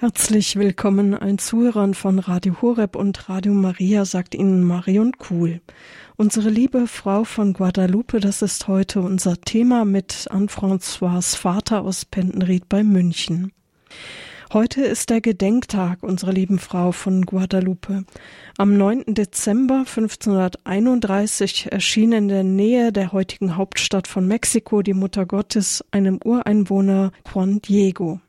Herzlich willkommen allen Zuhörern von Radio Horeb und Radio Maria, sagt Ihnen Marion Kuhl. Unsere liebe Frau von Guadalupe, das ist heute unser Thema mit Anne-François Vater aus Pendenried bei München. Heute ist der Gedenktag unserer lieben Frau von Guadalupe. Am 9. Dezember 1531 erschien in der Nähe der heutigen Hauptstadt von Mexiko die Mutter Gottes einem Ureinwohner Juan Diego.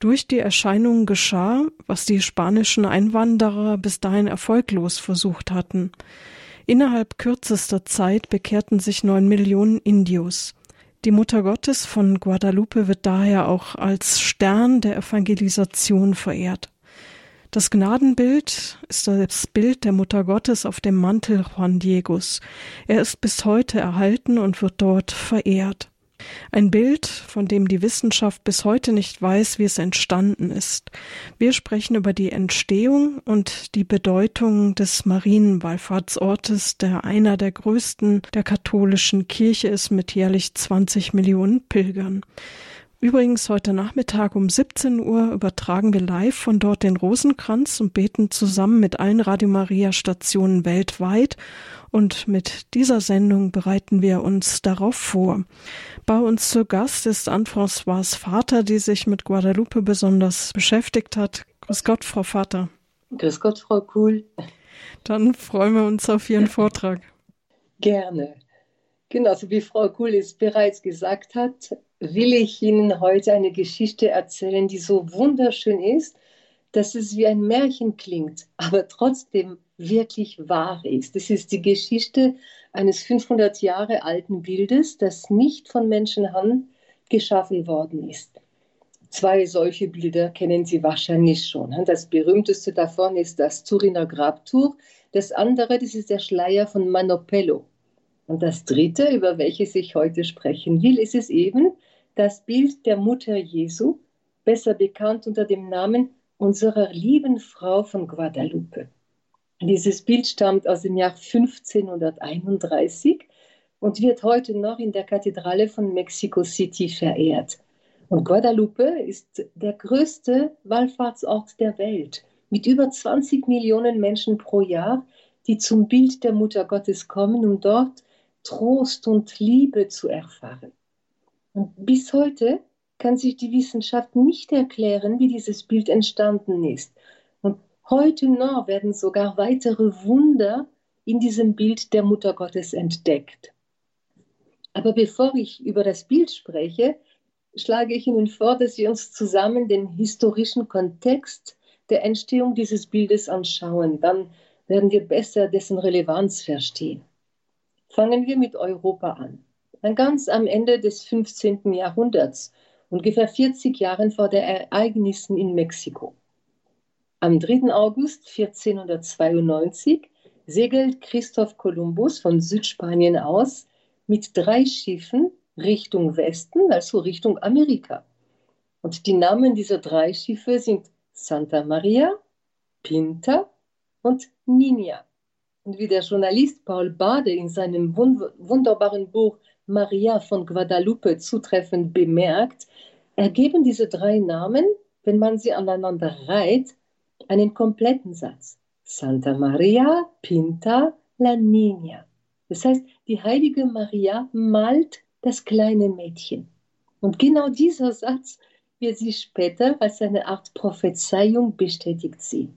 Durch die Erscheinung geschah, was die spanischen Einwanderer bis dahin erfolglos versucht hatten. Innerhalb kürzester Zeit bekehrten sich neun Millionen Indios. Die Mutter Gottes von Guadalupe wird daher auch als Stern der Evangelisation verehrt. Das Gnadenbild ist das Bild der Mutter Gottes auf dem Mantel Juan Diegos. Er ist bis heute erhalten und wird dort verehrt. Ein Bild, von dem die Wissenschaft bis heute nicht weiß, wie es entstanden ist. Wir sprechen über die Entstehung und die Bedeutung des Marienwallfahrtsortes, der einer der größten der katholischen Kirche ist mit jährlich 20 Millionen Pilgern. Übrigens heute Nachmittag um 17 Uhr übertragen wir live von dort den Rosenkranz und beten zusammen mit allen Radio Maria Stationen weltweit und mit dieser Sendung bereiten wir uns darauf vor. Bei uns zu Gast ist Anne-François Vater, die sich mit Guadalupe besonders beschäftigt hat. Grüß Gott, Frau Vater. Grüß Gott, Frau Kuhl. Dann freuen wir uns auf Ihren Vortrag. Gerne. Genau, so wie Frau Kuhl es bereits gesagt hat, will ich Ihnen heute eine Geschichte erzählen, die so wunderschön ist, dass es wie ein Märchen klingt, aber trotzdem wirklich wahr ist. Das ist die Geschichte eines 500 Jahre alten Bildes, das nicht von Menschenhand geschaffen worden ist. Zwei solche Bilder kennen Sie wahrscheinlich schon. Das berühmteste davon ist das Turiner Grabtuch. Das andere, das ist der Schleier von Manopello. Und das dritte, über welches ich heute sprechen will, ist es eben das Bild der Mutter Jesu, besser bekannt unter dem Namen unserer lieben Frau von Guadalupe. Dieses Bild stammt aus dem Jahr 1531 und wird heute noch in der Kathedrale von Mexico City verehrt. Und Guadalupe ist der größte Wallfahrtsort der Welt mit über 20 Millionen Menschen pro Jahr, die zum Bild der Mutter Gottes kommen, um dort Trost und Liebe zu erfahren. Und bis heute kann sich die Wissenschaft nicht erklären, wie dieses Bild entstanden ist. Heute noch werden sogar weitere Wunder in diesem Bild der Mutter Gottes entdeckt. Aber bevor ich über das Bild spreche, schlage ich Ihnen vor, dass wir uns zusammen den historischen Kontext der Entstehung dieses Bildes anschauen. Dann werden wir besser dessen Relevanz verstehen. Fangen wir mit Europa an. Dann ganz am Ende des 15. Jahrhunderts, ungefähr 40 Jahren vor den Ereignissen in Mexiko. Am 3. August 1492 segelt Christoph Kolumbus von Südspanien aus mit drei Schiffen Richtung Westen, also Richtung Amerika. Und die Namen dieser drei Schiffe sind Santa Maria, Pinta und Nina. Und wie der Journalist Paul Bade in seinem wunderbaren Buch Maria von Guadalupe zutreffend bemerkt, ergeben diese drei Namen, wenn man sie aneinander reiht, einen kompletten Satz. Santa Maria Pinta la Niña. Das heißt, die heilige Maria malt das kleine Mädchen. Und genau dieser Satz wird sie später als eine Art Prophezeiung bestätigt sehen.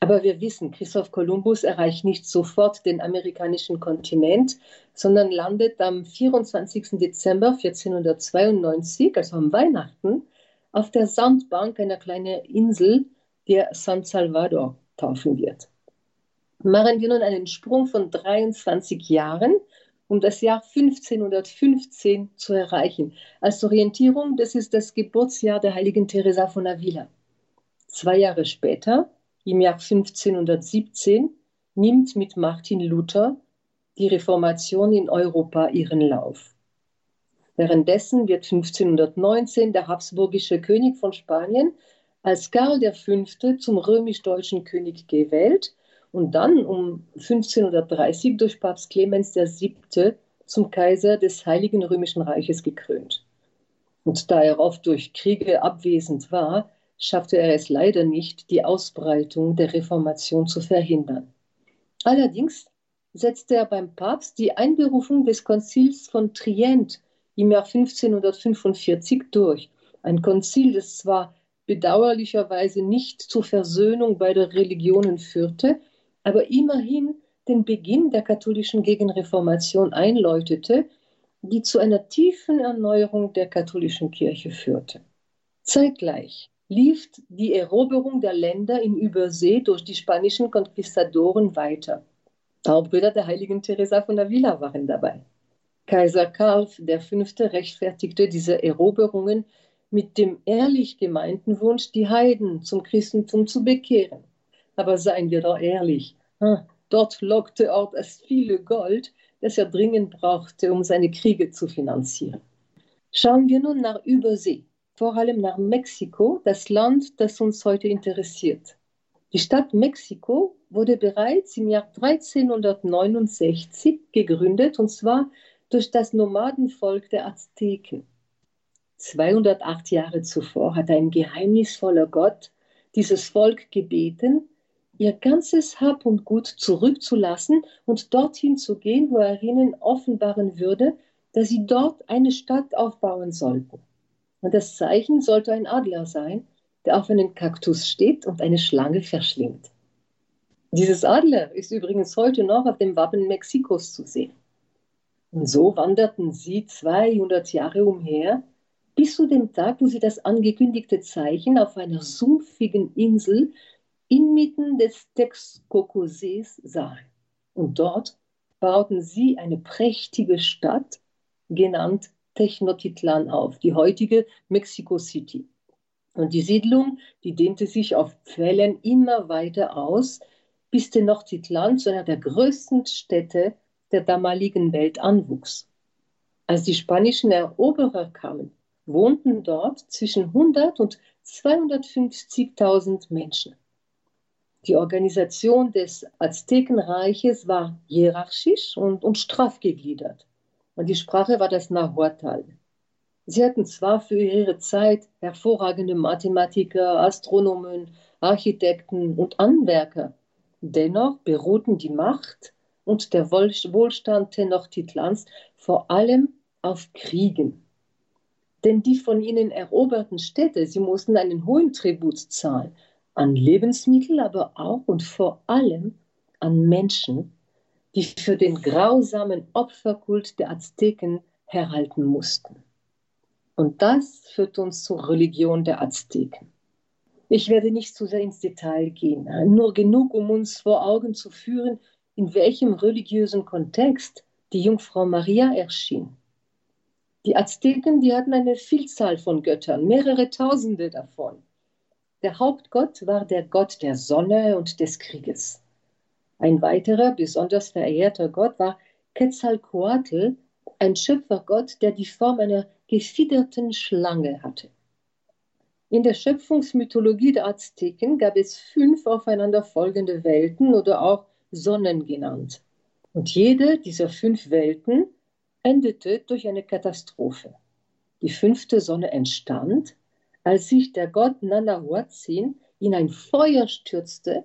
Aber wir wissen, Christoph Kolumbus erreicht nicht sofort den amerikanischen Kontinent, sondern landet am 24. Dezember 1492, also am Weihnachten, auf der Sandbank einer kleinen Insel der San Salvador taufen wird. Machen wir nun einen Sprung von 23 Jahren, um das Jahr 1515 zu erreichen. Als Orientierung, das ist das Geburtsjahr der heiligen Teresa von Avila. Zwei Jahre später, im Jahr 1517, nimmt mit Martin Luther die Reformation in Europa ihren Lauf. Währenddessen wird 1519 der habsburgische König von Spanien als Karl V. zum römisch-deutschen König gewählt und dann um 1530 durch Papst Clemens VII. zum Kaiser des Heiligen Römischen Reiches gekrönt. Und da er oft durch Kriege abwesend war, schaffte er es leider nicht, die Ausbreitung der Reformation zu verhindern. Allerdings setzte er beim Papst die Einberufung des Konzils von Trient im Jahr 1545 durch. Ein Konzil, das zwar bedauerlicherweise nicht zur Versöhnung beider Religionen führte, aber immerhin den Beginn der katholischen Gegenreformation einläutete, die zu einer tiefen Erneuerung der katholischen Kirche führte. Zeitgleich lief die Eroberung der Länder in Übersee durch die spanischen Konquistadoren weiter. Taubbrüder der heiligen Teresa von Avila waren dabei. Kaiser Karl V. rechtfertigte diese Eroberungen mit dem ehrlich gemeinten Wunsch, die Heiden zum Christentum zu bekehren. Aber seien wir doch ehrlich, dort lockte Ort das viele Gold, das er dringend brauchte, um seine Kriege zu finanzieren. Schauen wir nun nach Übersee, vor allem nach Mexiko, das Land, das uns heute interessiert. Die Stadt Mexiko wurde bereits im Jahr 1369 gegründet, und zwar durch das Nomadenvolk der Azteken. 208 Jahre zuvor hat ein geheimnisvoller Gott dieses Volk gebeten, ihr ganzes Hab und Gut zurückzulassen und dorthin zu gehen, wo er ihnen offenbaren würde, dass sie dort eine Stadt aufbauen sollten. Und das Zeichen sollte ein Adler sein, der auf einem Kaktus steht und eine Schlange verschlingt. Dieses Adler ist übrigens heute noch auf dem Wappen Mexikos zu sehen. Und so wanderten sie 200 Jahre umher, bis zu dem Tag, wo sie das angekündigte Zeichen auf einer sumpfigen Insel inmitten des Texcoco-Sees sahen. Und dort bauten sie eine prächtige Stadt, genannt Technotitlan, auf, die heutige Mexico City. Und die Siedlung, die dehnte sich auf Quellen immer weiter aus, bis Tenochtitlan zu einer der größten Städte der damaligen Welt anwuchs. Als die spanischen Eroberer kamen, wohnten dort zwischen 100 und 250.000 Menschen. Die Organisation des Aztekenreiches war hierarchisch und, und straff gegliedert. Und die Sprache war das Nahuatl. Sie hatten zwar für ihre Zeit hervorragende Mathematiker, Astronomen, Architekten und Anwerker, dennoch beruhten die Macht und der Wohlstand Tenochtitlans vor allem auf Kriegen. Denn die von ihnen eroberten Städte, sie mussten einen hohen Tribut zahlen an Lebensmittel, aber auch und vor allem an Menschen, die für den grausamen Opferkult der Azteken herhalten mussten. Und das führt uns zur Religion der Azteken. Ich werde nicht zu sehr ins Detail gehen, nur genug, um uns vor Augen zu führen, in welchem religiösen Kontext die Jungfrau Maria erschien. Die Azteken, die hatten eine Vielzahl von Göttern, mehrere Tausende davon. Der Hauptgott war der Gott der Sonne und des Krieges. Ein weiterer besonders verehrter Gott war Quetzalcoatl, ein Schöpfergott, der die Form einer gefiederten Schlange hatte. In der Schöpfungsmythologie der Azteken gab es fünf aufeinanderfolgende Welten oder auch Sonnen genannt. Und jede dieser fünf Welten endete durch eine Katastrophe. Die fünfte Sonne entstand, als sich der Gott Nanahuatzin in ein Feuer stürzte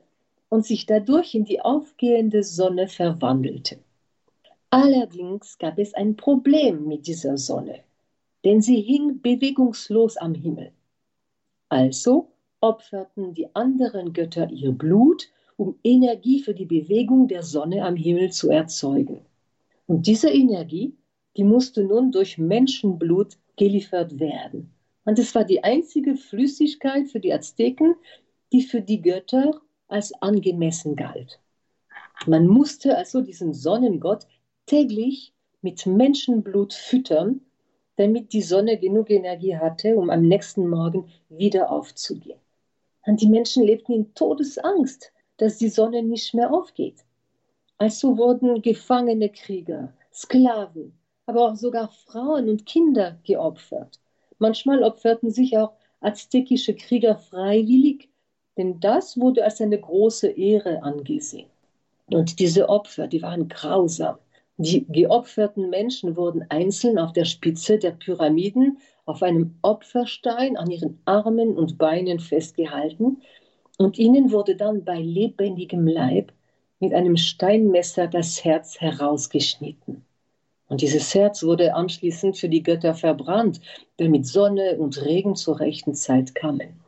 und sich dadurch in die aufgehende Sonne verwandelte. Allerdings gab es ein Problem mit dieser Sonne denn sie hing bewegungslos am Himmel. Also opferten die anderen Götter ihr Blut, um Energie für die Bewegung der Sonne am Himmel zu erzeugen. Und diese Energie, die musste nun durch Menschenblut geliefert werden. Und es war die einzige Flüssigkeit für die Azteken, die für die Götter als angemessen galt. Man musste also diesen Sonnengott täglich mit Menschenblut füttern, damit die Sonne genug Energie hatte, um am nächsten Morgen wieder aufzugehen. Und die Menschen lebten in Todesangst, dass die Sonne nicht mehr aufgeht. Also wurden gefangene Krieger, Sklaven, aber auch sogar Frauen und Kinder geopfert. Manchmal opferten sich auch aztekische Krieger freiwillig, denn das wurde als eine große Ehre angesehen. Und diese Opfer, die waren grausam. Die geopferten Menschen wurden einzeln auf der Spitze der Pyramiden auf einem Opferstein an ihren Armen und Beinen festgehalten und ihnen wurde dann bei lebendigem Leib mit einem Steinmesser das Herz herausgeschnitten. Und dieses Herz wurde anschließend für die Götter verbrannt, damit Sonne und Regen zur rechten Zeit kamen.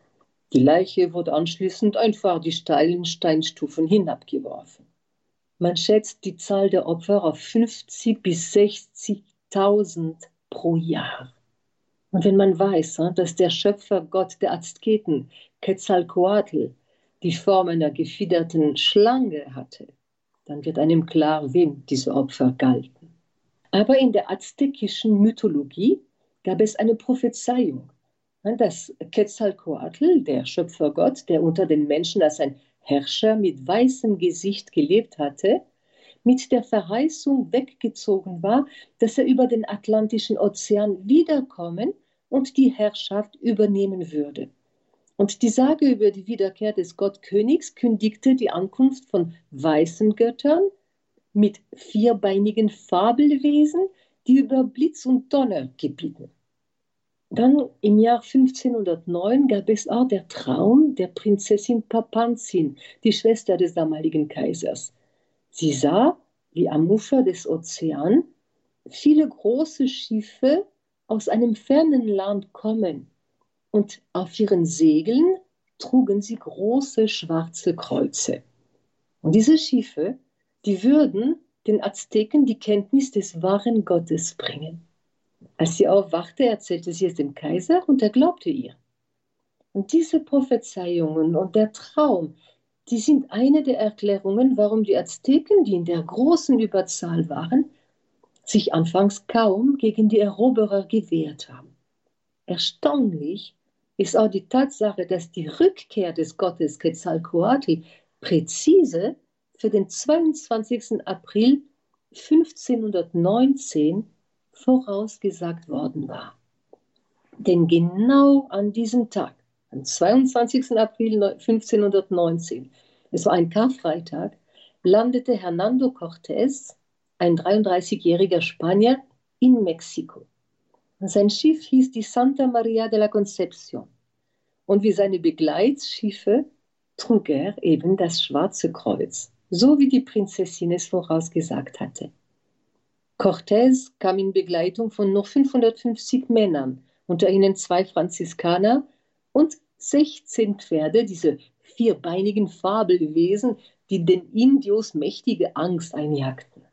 Die Leiche wurde anschließend einfach die steilen Steinstufen hinabgeworfen. Man schätzt die Zahl der Opfer auf 50 bis 60.000 pro Jahr. Und wenn man weiß, dass der Schöpfer Gott der Azteken, Quetzalcoatl, die Form einer gefiederten Schlange hatte, dann wird einem klar, wem diese Opfer galten. Aber in der aztekischen Mythologie gab es eine Prophezeiung, dass Quetzalcoatl, der Schöpfergott, der unter den Menschen als ein Herrscher mit weißem Gesicht gelebt hatte, mit der Verheißung weggezogen war, dass er über den Atlantischen Ozean wiederkommen und die Herrschaft übernehmen würde. Und die Sage über die Wiederkehr des Gottkönigs kündigte die Ankunft von weißen Göttern mit vierbeinigen Fabelwesen, die über Blitz und Donner gebieten. Dann im Jahr 1509 gab es auch der Traum der Prinzessin Papanzin, die Schwester des damaligen Kaisers. Sie sah, wie am Ufer des Ozeans viele große Schiffe aus einem fernen Land kommen und auf ihren Segeln trugen sie große schwarze Kreuze. Und diese Schiffe, die würden den Azteken die Kenntnis des wahren Gottes bringen. Als sie aufwachte, erzählte sie es dem Kaiser und er glaubte ihr. Und diese Prophezeiungen und der Traum, die sind eine der Erklärungen, warum die Azteken, die in der großen Überzahl waren, sich anfangs kaum gegen die Eroberer gewehrt haben. Erstaunlich ist auch die Tatsache, dass die Rückkehr des Gottes Quetzalcoatl präzise für den 22. April 1519 vorausgesagt worden war. Denn genau an diesem Tag, am 22. April 1519, es war ein Karfreitag, landete Hernando Cortés, ein 33-jähriger Spanier, in Mexiko. Sein Schiff hieß die Santa Maria de la Concepción. Und wie seine Begleitschiffe trug er eben das Schwarze Kreuz, so wie die Prinzessin es vorausgesagt hatte. Cortés kam in Begleitung von noch 550 Männern, unter ihnen zwei Franziskaner und 16 Pferde, diese vierbeinigen Fabelwesen, die den Indios mächtige Angst einjagten.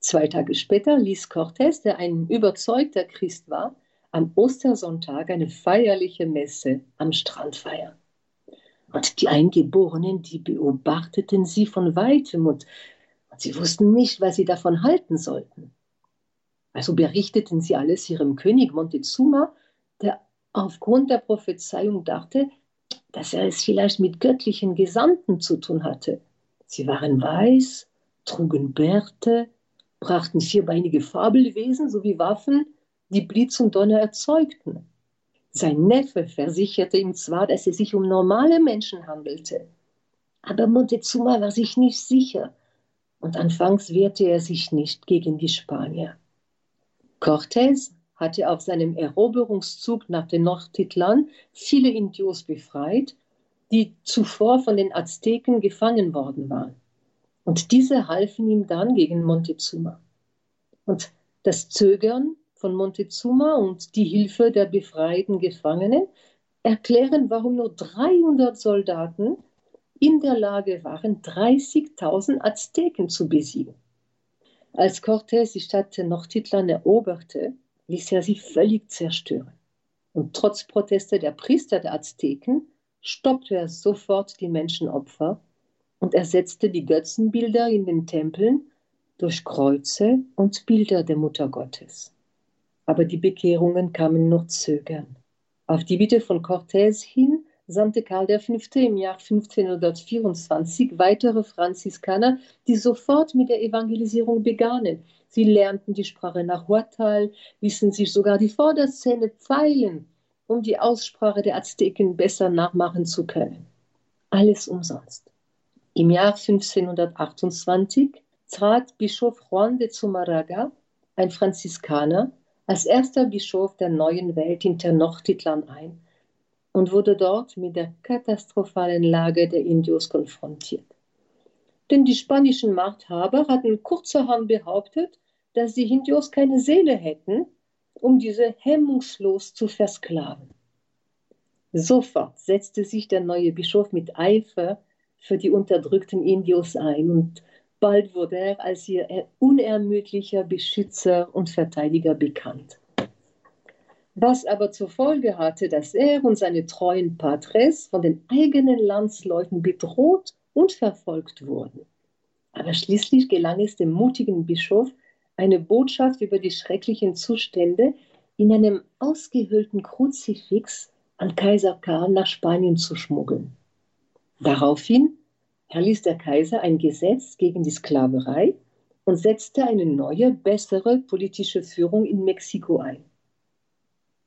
Zwei Tage später ließ Cortés, der ein überzeugter Christ war, am Ostersonntag eine feierliche Messe am Strand feiern. Und die Eingeborenen, die beobachteten sie von weitem und Sie wussten nicht, was sie davon halten sollten. Also berichteten sie alles ihrem König Montezuma, der aufgrund der Prophezeiung dachte, dass er es vielleicht mit göttlichen Gesandten zu tun hatte. Sie waren weiß, trugen Bärte, brachten vierbeinige Fabelwesen sowie Waffen, die Blitz und Donner erzeugten. Sein Neffe versicherte ihm zwar, dass es sich um normale Menschen handelte, aber Montezuma war sich nicht sicher, und anfangs wehrte er sich nicht gegen die Spanier. Cortés hatte auf seinem Eroberungszug nach den Nordtitlan viele Indios befreit, die zuvor von den Azteken gefangen worden waren. Und diese halfen ihm dann gegen Montezuma. Und das Zögern von Montezuma und die Hilfe der befreiten Gefangenen erklären, warum nur 300 Soldaten in der Lage waren, 30.000 Azteken zu besiegen. Als Cortés die Stadt Tenochtitlan eroberte, ließ er sie völlig zerstören. Und trotz Proteste der Priester der Azteken stoppte er sofort die Menschenopfer und ersetzte die Götzenbilder in den Tempeln durch Kreuze und Bilder der Mutter Gottes. Aber die Bekehrungen kamen nur zögern. Auf die Bitte von Cortés hin sandte Karl V. im Jahr 1524 weitere Franziskaner, die sofort mit der Evangelisierung begannen. Sie lernten die Sprache nach Nahuatl, ließen sich sogar die Vorderzähne pfeilen, um die Aussprache der Azteken besser nachmachen zu können. Alles umsonst. Im Jahr 1528 trat Bischof Juan de Zumaraga, ein Franziskaner, als erster Bischof der neuen Welt in Tenochtitlan ein und wurde dort mit der katastrophalen Lage der Indios konfrontiert. Denn die spanischen Machthaber hatten kurzerhand behauptet, dass die Indios keine Seele hätten, um diese hemmungslos zu versklaven. Sofort setzte sich der neue Bischof mit Eifer für die unterdrückten Indios ein und bald wurde er als ihr unermüdlicher Beschützer und Verteidiger bekannt. Was aber zur Folge hatte, dass er und seine treuen Patres von den eigenen Landsleuten bedroht und verfolgt wurden. Aber schließlich gelang es dem mutigen Bischof, eine Botschaft über die schrecklichen Zustände in einem ausgehöhlten Kruzifix an Kaiser Karl nach Spanien zu schmuggeln. Daraufhin erließ der Kaiser ein Gesetz gegen die Sklaverei und setzte eine neue, bessere politische Führung in Mexiko ein.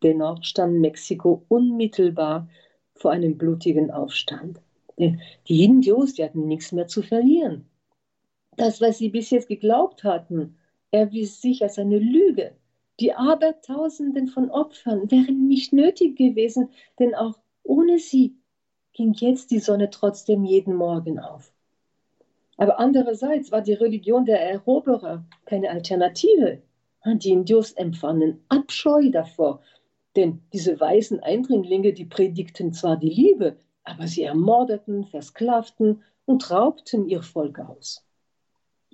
Dennoch stand Mexiko unmittelbar vor einem blutigen Aufstand. Denn die Indios, die hatten nichts mehr zu verlieren. Das, was sie bis jetzt geglaubt hatten, erwies sich als eine Lüge. Die Abertausenden von Opfern wären nicht nötig gewesen, denn auch ohne sie ging jetzt die Sonne trotzdem jeden Morgen auf. Aber andererseits war die Religion der Eroberer keine Alternative. Die Indios empfanden Abscheu davor, denn diese weißen Eindringlinge, die predigten zwar die Liebe, aber sie ermordeten, versklavten und raubten ihr Volk aus.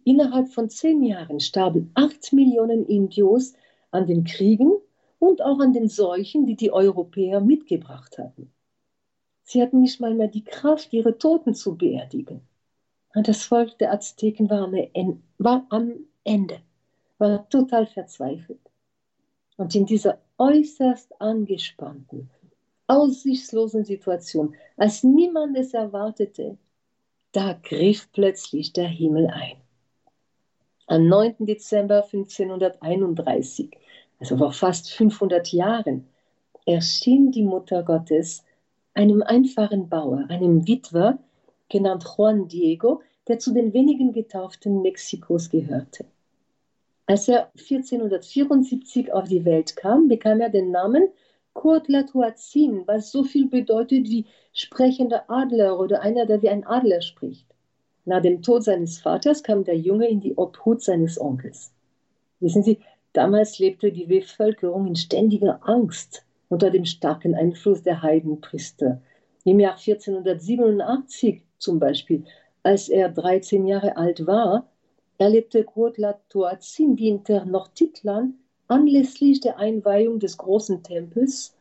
Innerhalb von zehn Jahren starben acht Millionen Indios an den Kriegen und auch an den Seuchen, die die Europäer mitgebracht hatten. Sie hatten nicht mal mehr die Kraft, ihre Toten zu beerdigen. Das Volk der Azteken war am, war am Ende, war total verzweifelt. Und in dieser äußerst angespannten, aussichtslosen Situation, als niemand es erwartete, da griff plötzlich der Himmel ein. Am 9. Dezember 1531, also vor fast 500 Jahren, erschien die Mutter Gottes einem einfachen Bauer, einem Witwer, genannt Juan Diego, der zu den wenigen Getauften Mexikos gehörte. Als er 1474 auf die Welt kam, bekam er den Namen Cuauhtlatoatzin, was so viel bedeutet wie sprechender Adler oder einer, der wie ein Adler spricht. Nach dem Tod seines Vaters kam der Junge in die Obhut seines Onkels. Wissen Sie, damals lebte die Bevölkerung in ständiger Angst unter dem starken Einfluss der Heidenpriester. Im Jahr 1487 zum Beispiel, als er 13 Jahre alt war, erlebte Kuotla-Tuazin wie in Tenochtitlan anlässlich der Einweihung des großen Tempels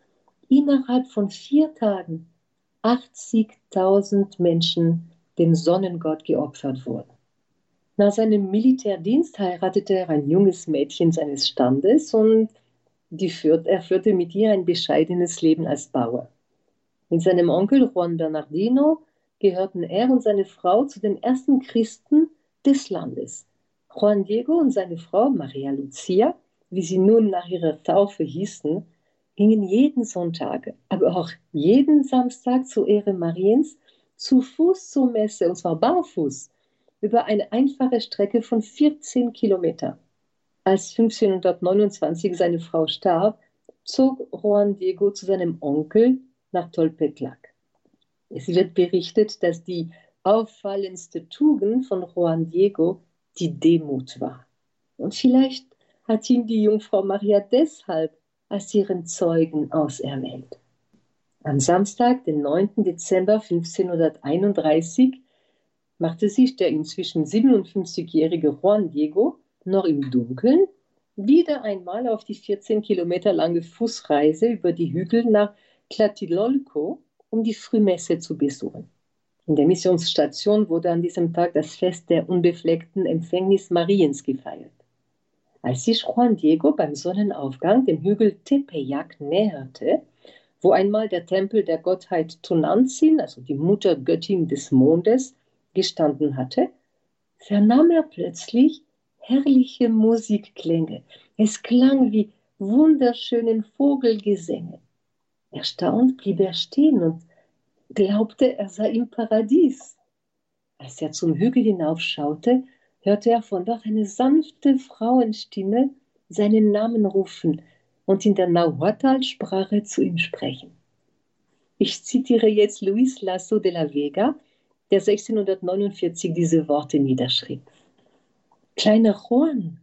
innerhalb von vier Tagen 80.000 Menschen dem Sonnengott geopfert wurden. Nach seinem Militärdienst heiratete er ein junges Mädchen seines Standes und führt, er führte mit ihr ein bescheidenes Leben als Bauer. Mit seinem Onkel Juan Bernardino gehörten er und seine Frau zu den ersten Christen des Landes. Juan Diego und seine Frau Maria Lucia, wie sie nun nach ihrer Taufe hießen, gingen jeden Sonntag, aber auch jeden Samstag zur Ehre Mariens zu Fuß zur Messe, und zwar barfuß, über eine einfache Strecke von 14 Kilometern. Als 1529 seine Frau starb, zog Juan Diego zu seinem Onkel nach Tolpetlac. Es wird berichtet, dass die auffallendste Tugend von Juan Diego die Demut war. Und vielleicht hat ihn die Jungfrau Maria deshalb als ihren Zeugen auserwählt. Am Samstag, den 9. Dezember 1531, machte sich der inzwischen 57-jährige Juan Diego noch im Dunkeln, wieder einmal auf die 14 Kilometer lange Fußreise über die Hügel nach Tlatelolco, um die Frühmesse zu besuchen. In der Missionsstation wurde an diesem Tag das Fest der unbefleckten Empfängnis Mariens gefeiert. Als sich Juan Diego beim Sonnenaufgang dem Hügel Tepeyac näherte, wo einmal der Tempel der Gottheit Tunantzin, also die Muttergöttin des Mondes, gestanden hatte, vernahm er plötzlich herrliche Musikklänge. Es klang wie wunderschönen Vogelgesänge. Erstaunt blieb er stehen und glaubte, er sei im Paradies. Als er zum Hügel hinaufschaute, hörte er von dort eine sanfte Frauenstimme seinen Namen rufen und in der Nahuatl-Sprache zu ihm sprechen. Ich zitiere jetzt Luis Lasso de la Vega, der 1649 diese Worte niederschrieb. Kleiner Juan,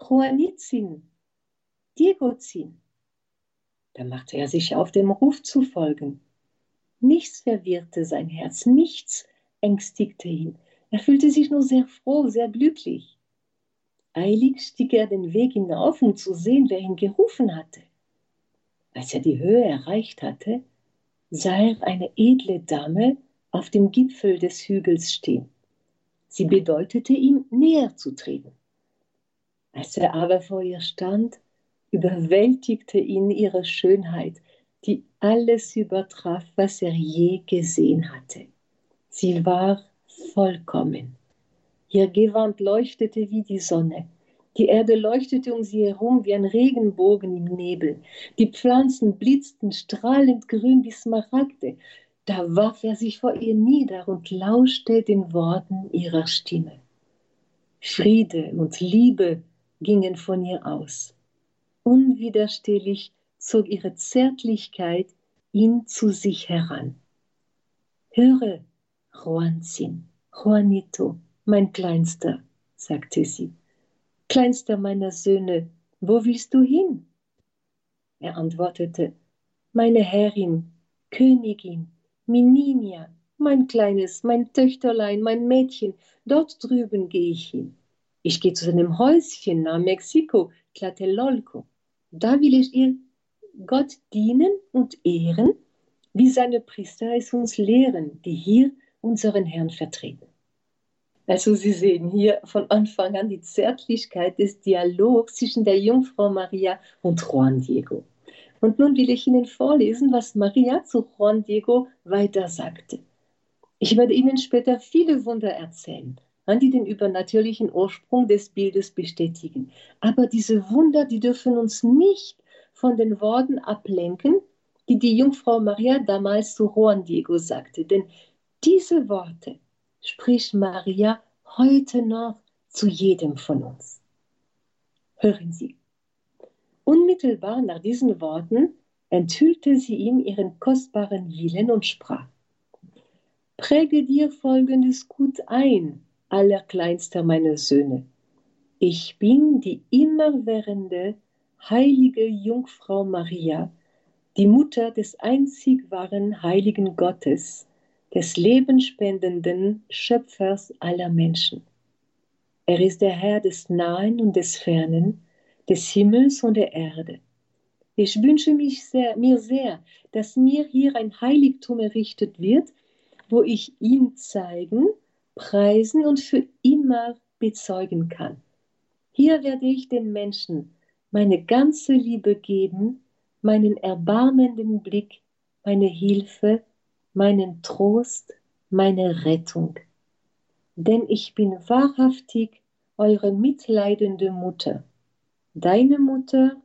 Juanitzin, Diegozin. Da machte er sich auf, dem Ruf zu folgen. Nichts verwirrte sein Herz, nichts ängstigte ihn. Er fühlte sich nur sehr froh, sehr glücklich. Eilig stieg er den Weg hinauf, um zu sehen, wer ihn gerufen hatte. Als er die Höhe erreicht hatte, sah er eine edle Dame auf dem Gipfel des Hügels stehen. Sie bedeutete ihm, näher zu treten. Als er aber vor ihr stand, überwältigte ihn ihre Schönheit, die alles übertraf, was er je gesehen hatte. Sie war vollkommen. Ihr Gewand leuchtete wie die Sonne. Die Erde leuchtete um sie herum wie ein Regenbogen im Nebel. Die Pflanzen blitzten strahlend grün wie Smaragde. Da warf er sich vor ihr nieder und lauschte den Worten ihrer Stimme. Friede und Liebe gingen von ihr aus. Unwiderstehlich zog ihre Zärtlichkeit ihn zu sich heran. Höre, Juanzin, Juanito, mein Kleinster, sagte sie. Kleinster meiner Söhne, wo willst du hin? Er antwortete, meine Herrin, Königin, Mininia, mein Kleines, mein Töchterlein, mein Mädchen, dort drüben gehe ich hin. Ich gehe zu seinem Häuschen nach Mexiko, Tlatelolco. Da will ich ihr Gott dienen und ehren, wie seine Priester es uns lehren, die hier unseren Herrn vertreten. Also Sie sehen hier von Anfang an die Zärtlichkeit des Dialogs zwischen der Jungfrau Maria und Juan Diego. Und nun will ich Ihnen vorlesen, was Maria zu Juan Diego weiter sagte. Ich werde Ihnen später viele Wunder erzählen, die den übernatürlichen Ursprung des Bildes bestätigen. Aber diese Wunder, die dürfen uns nicht von den Worten ablenken, die die Jungfrau Maria damals zu Juan Diego sagte. Denn diese Worte spricht Maria heute noch zu jedem von uns. Hören Sie. Unmittelbar nach diesen Worten enthüllte sie ihm ihren kostbaren Willen und sprach: Präge dir folgendes gut ein, allerkleinster meiner Söhne. Ich bin die immerwährende, heilige Jungfrau Maria, die Mutter des einzig wahren heiligen Gottes, des lebenspendenden Schöpfers aller Menschen. Er ist der Herr des Nahen und des Fernen, des Himmels und der Erde. Ich wünsche mich sehr, mir sehr, dass mir hier ein Heiligtum errichtet wird, wo ich ihn zeigen, preisen und für immer bezeugen kann. Hier werde ich den Menschen meine ganze Liebe geben, meinen erbarmenden Blick, meine Hilfe, meinen Trost, meine Rettung. Denn ich bin wahrhaftig eure mitleidende Mutter, deine Mutter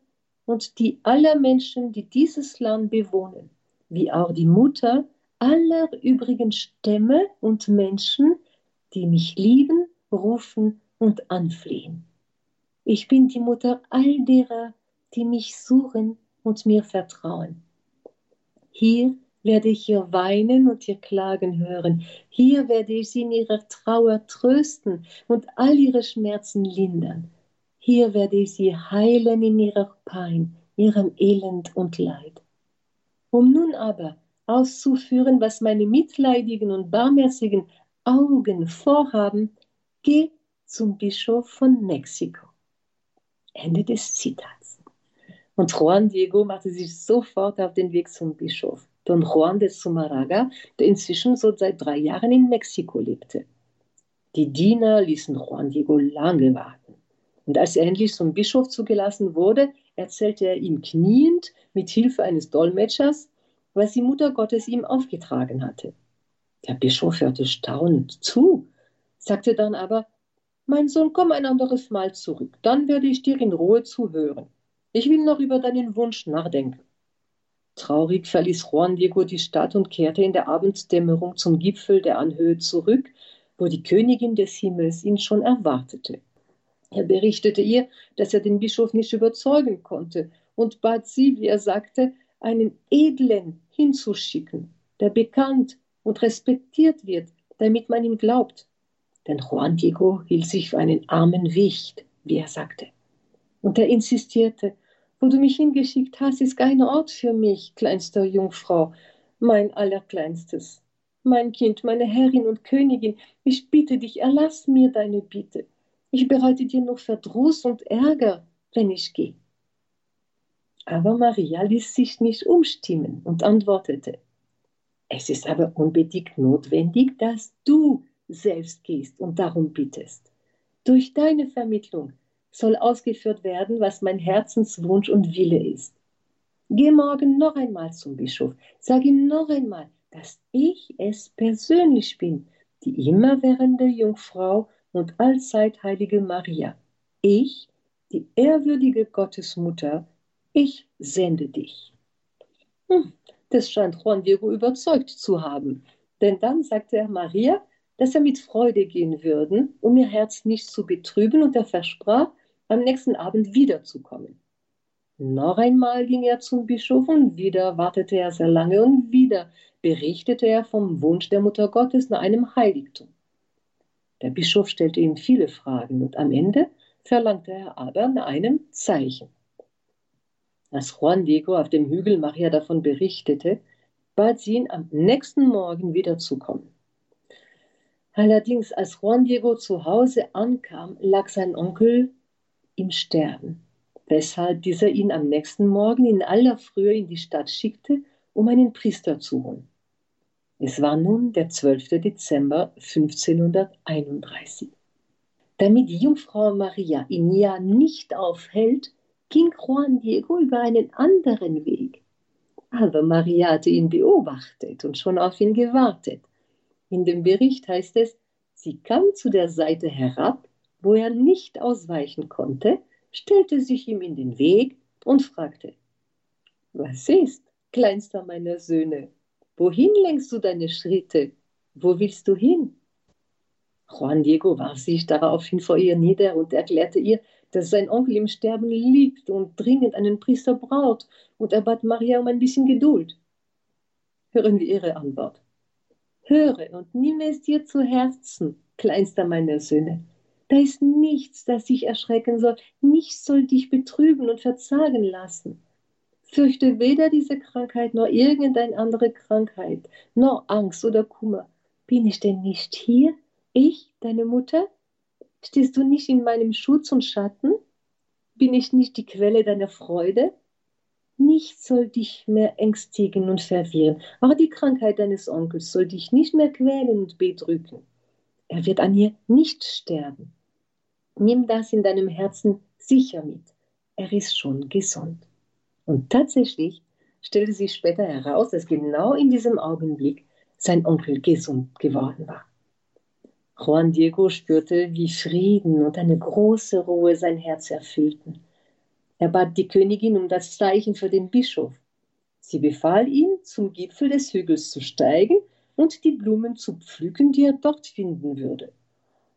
und die aller Menschen, die dieses Land bewohnen, wie auch die Mutter aller übrigen Stämme und Menschen, die mich lieben, rufen und anflehen. Ich bin die Mutter all derer, die mich suchen und mir vertrauen. Hier werde ich ihr weinen und ihr klagen hören. Hier werde ich sie in ihrer Trauer trösten und all ihre Schmerzen lindern. Hier werde ich sie heilen in ihrer Pein, ihrem Elend und Leid. Um nun aber auszuführen, was meine mitleidigen und barmherzigen Augen vorhaben, geh zum Bischof von Mexiko. Ende des Zitats. Und Juan Diego machte sich sofort auf den Weg zum Bischof. Don Juan de Zumaraga, der inzwischen so seit drei Jahren in Mexiko lebte. Die Diener ließen Juan Diego lange warten. Und als er endlich zum Bischof zugelassen wurde, erzählte er ihm kniend mit Hilfe eines Dolmetschers, was die Mutter Gottes ihm aufgetragen hatte. Der Bischof hörte staunend zu, sagte dann aber, mein Sohn, komm ein anderes Mal zurück, dann werde ich dir in Ruhe zuhören. Ich will noch über deinen Wunsch nachdenken. Traurig verließ Juan Diego die Stadt und kehrte in der Abenddämmerung zum Gipfel der Anhöhe zurück, wo die Königin des Himmels ihn schon erwartete. Er berichtete ihr, dass er den Bischof nicht überzeugen konnte und bat sie, wie er sagte, einen Edlen hinzuschicken, der bekannt und respektiert wird, damit man ihm glaubt. Denn Juan Diego hielt sich für einen armen Wicht, wie er sagte. Und er insistierte, wo du mich hingeschickt hast, ist kein Ort für mich, kleinster Jungfrau, mein Allerkleinstes. Mein Kind, meine Herrin und Königin, ich bitte dich, erlass mir deine Bitte. Ich bereite dir noch Verdruss und Ärger, wenn ich gehe. Aber Maria ließ sich nicht umstimmen und antwortete, es ist aber unbedingt notwendig, dass du selbst gehst und darum bittest. Durch deine Vermittlung soll ausgeführt werden, was mein Herzenswunsch und Wille ist. Geh morgen noch einmal zum Bischof, sag ihm noch einmal, dass ich es persönlich bin, die immerwährende Jungfrau und allzeit heilige Maria. Ich, die ehrwürdige Gottesmutter, ich sende dich. Hm, das scheint Juan Diego überzeugt zu haben, denn dann sagte er Maria, dass er mit Freude gehen würden, um ihr Herz nicht zu betrüben, und er versprach, am nächsten Abend wiederzukommen. Noch einmal ging er zum Bischof und wieder wartete er sehr lange und wieder berichtete er vom Wunsch der Mutter Gottes nach einem Heiligtum. Der Bischof stellte ihm viele Fragen und am Ende verlangte er aber nach einem Zeichen. Als Juan Diego auf dem Hügel Maria davon berichtete, bat sie ihn am nächsten Morgen wiederzukommen. Allerdings, als Juan Diego zu Hause ankam, lag sein Onkel im Sterben, weshalb dieser ihn am nächsten Morgen in aller Frühe in die Stadt schickte, um einen Priester zu holen. Es war nun der 12. Dezember 1531. Damit die Jungfrau Maria ihn ja nicht aufhält, ging Juan Diego über einen anderen Weg. Aber Maria hatte ihn beobachtet und schon auf ihn gewartet. In dem Bericht heißt es, sie kam zu der Seite herab, wo er nicht ausweichen konnte, stellte sich ihm in den Weg und fragte, was ist, kleinster meiner Söhne? Wohin lenkst du deine Schritte? Wo willst du hin? Juan Diego warf sich daraufhin vor ihr nieder und erklärte ihr, dass sein Onkel im Sterben liegt und dringend einen Priester braucht, und er bat Maria um ein bisschen Geduld. Hören wir ihre Antwort. Höre und nimm es dir zu Herzen, kleinster meiner Söhne. Da ist nichts, das dich erschrecken soll, nichts soll dich betrüben und verzagen lassen. Fürchte weder diese Krankheit noch irgendeine andere Krankheit, noch Angst oder Kummer. Bin ich denn nicht hier, ich, deine Mutter? Stehst du nicht in meinem Schutz und Schatten? Bin ich nicht die Quelle deiner Freude? Nichts soll dich mehr ängstigen und verwirren. Auch die Krankheit deines Onkels soll dich nicht mehr quälen und bedrücken. Er wird an ihr nicht sterben. Nimm das in deinem Herzen sicher mit. Er ist schon gesund. Und tatsächlich stellte sich später heraus, dass genau in diesem Augenblick sein Onkel gesund geworden war. Juan Diego spürte, wie Frieden und eine große Ruhe sein Herz erfüllten. Er bat die Königin um das Zeichen für den Bischof. Sie befahl ihm, zum Gipfel des Hügels zu steigen und die Blumen zu pflücken, die er dort finden würde.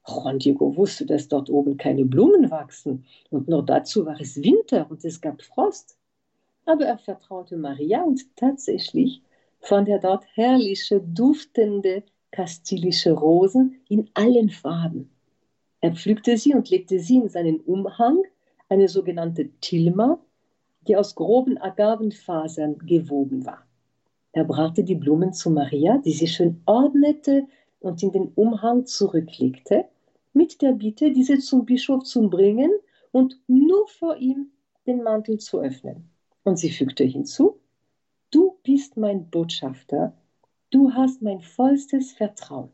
Juan Diego wusste, dass dort oben keine Blumen wachsen und nur dazu war es Winter und es gab Frost. Aber er vertraute Maria und tatsächlich fand er dort herrliche, duftende, kastilische Rosen in allen Farben. Er pflückte sie und legte sie in seinen Umhang, eine sogenannte Tilma, die aus groben Agavenfasern gewoben war. Er brachte die Blumen zu Maria, die sie schön ordnete und in den Umhang zurücklegte, mit der Bitte, diese zum Bischof zu bringen und nur vor ihm den Mantel zu öffnen. Und sie fügte hinzu, Du bist mein Botschafter Du hast mein vollstes Vertrauen.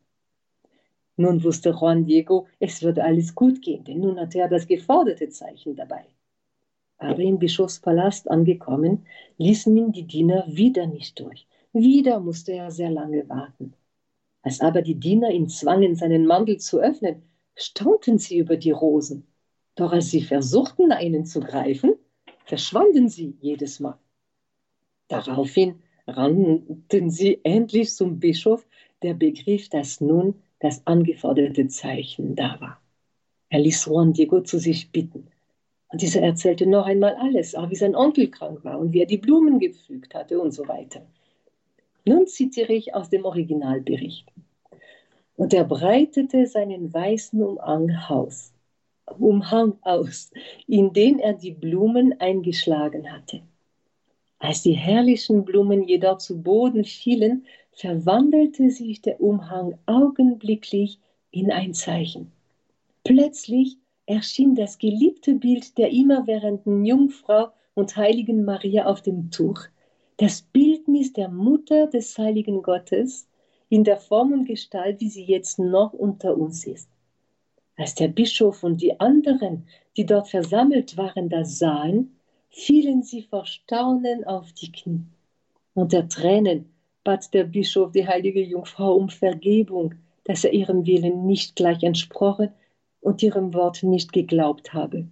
Nun wusste Juan Diego, es würde alles gut gehen, denn nun hatte er das geforderte Zeichen dabei. Aber im Bischofspalast angekommen, ließen ihn die Diener wieder nicht durch. Wieder musste er sehr lange warten. Als aber die Diener ihn zwangen, seinen Mantel zu öffnen, staunten sie über die Rosen. Doch als sie versuchten, ihnen zu greifen, verschwanden sie jedes Mal. Daraufhin rannten sie endlich zum Bischof, der begriff, dass nun das angeforderte Zeichen da war. Er ließ Juan Diego zu sich bitten. Und dieser erzählte noch einmal alles, auch wie sein Onkel krank war und wie er die Blumen gepflügt hatte und so weiter. Nun zitiere ich aus dem Originalbericht. Und er breitete seinen weißen Umhang aus, Umhang aus, in den er die Blumen eingeschlagen hatte. Als die herrlichen Blumen jedoch zu Boden fielen, verwandelte sich der Umhang augenblicklich in ein Zeichen. Plötzlich erschien das geliebte Bild der immerwährenden Jungfrau und heiligen Maria auf dem Tuch, das Bildnis der Mutter des heiligen Gottes in der Form und Gestalt, wie sie jetzt noch unter uns ist. Als der Bischof und die anderen, die dort versammelt waren, das sahen, fielen sie vor Staunen auf die Knie. Unter Tränen bat der Bischof die heilige Jungfrau um Vergebung, dass er ihrem Willen nicht gleich entsprochen und ihrem Wort nicht geglaubt habe.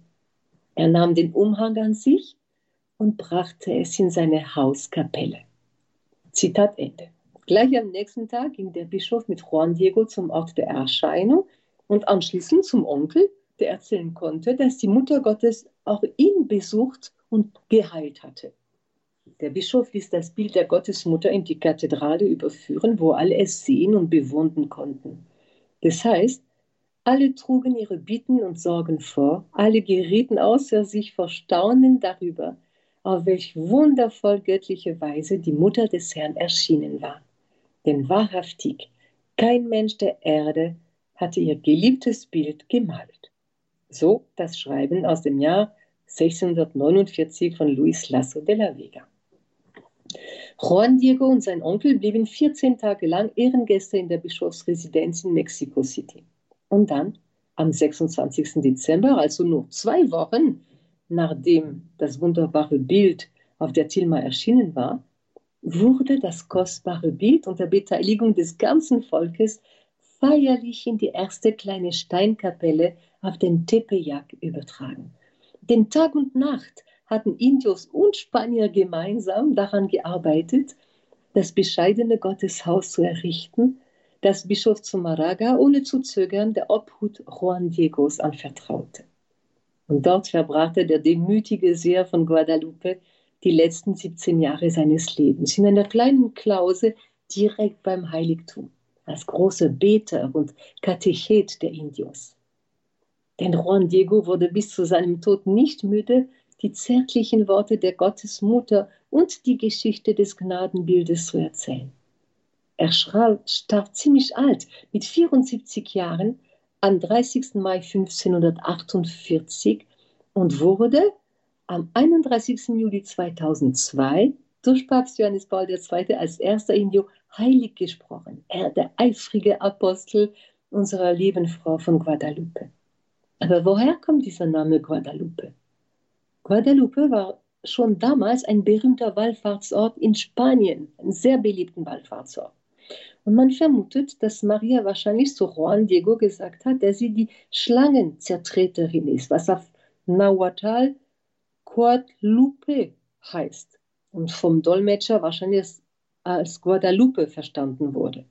Er nahm den Umhang an sich und brachte es in seine Hauskapelle. Zitat Ende. Gleich am nächsten Tag ging der Bischof mit Juan Diego zum Ort der Erscheinung und anschließend zum Onkel, der erzählen konnte, dass die Mutter Gottes auch ihn besucht und geheilt hatte. Der Bischof ließ das Bild der Gottesmutter in die Kathedrale überführen, wo alle es sehen und bewundern konnten. Das heißt, alle trugen ihre Bitten und Sorgen vor, alle gerieten außer sich vor Staunen darüber, auf welch wundervoll göttliche Weise die Mutter des Herrn erschienen war. Denn wahrhaftig, kein Mensch der Erde hatte ihr geliebtes Bild gemalt. So das Schreiben aus dem Jahr 1649 von Luis Lasso de la Vega. Juan Diego und sein Onkel blieben 14 Tage lang Ehrengäste in der Bischofsresidenz in Mexico City. Und dann, am 26. Dezember, also nur zwei Wochen nachdem das wunderbare Bild auf der Tilma erschienen war, wurde das kostbare Bild unter Beteiligung des ganzen Volkes feierlich in die erste kleine Steinkapelle auf den Tepeyac übertragen. Denn Tag und Nacht hatten Indios und Spanier gemeinsam daran gearbeitet, das bescheidene Gotteshaus zu errichten das Bischof Zumaraga ohne zu zögern der Obhut Juan Diegos anvertraute. Und dort verbrachte der demütige Seher von Guadalupe die letzten 17 Jahre seines Lebens in einer kleinen Klause direkt beim Heiligtum, als großer Beter und Katechet der Indios. Denn Juan Diego wurde bis zu seinem Tod nicht müde, die zärtlichen Worte der Gottesmutter und die Geschichte des Gnadenbildes zu erzählen. Er starb ziemlich alt, mit 74 Jahren, am 30. Mai 1548 und wurde am 31. Juli 2002 durch Papst Johannes Paul II. als erster Indio heilig gesprochen. Er, der eifrige Apostel unserer lieben Frau von Guadalupe. Aber woher kommt dieser Name Guadalupe? Guadalupe war schon damals ein berühmter Wallfahrtsort in Spanien, ein sehr beliebten Wallfahrtsort. Und man vermutet, dass Maria wahrscheinlich zu Juan Diego gesagt hat, dass sie die Schlangenzertreterin ist, was auf Nahuatl Guadalupe heißt und vom Dolmetscher wahrscheinlich als Guadalupe verstanden wurde.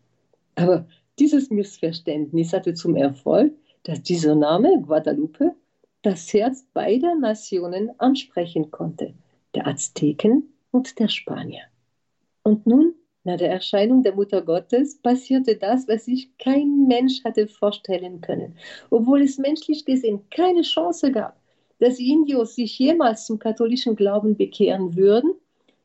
Aber dieses Missverständnis hatte zum Erfolg, dass dieser Name Guadalupe das Herz beider Nationen ansprechen konnte, der Azteken und der Spanier. Und nun nach der Erscheinung der Mutter Gottes passierte das, was sich kein Mensch hatte vorstellen können. Obwohl es menschlich gesehen keine Chance gab, dass Indios sich jemals zum katholischen Glauben bekehren würden,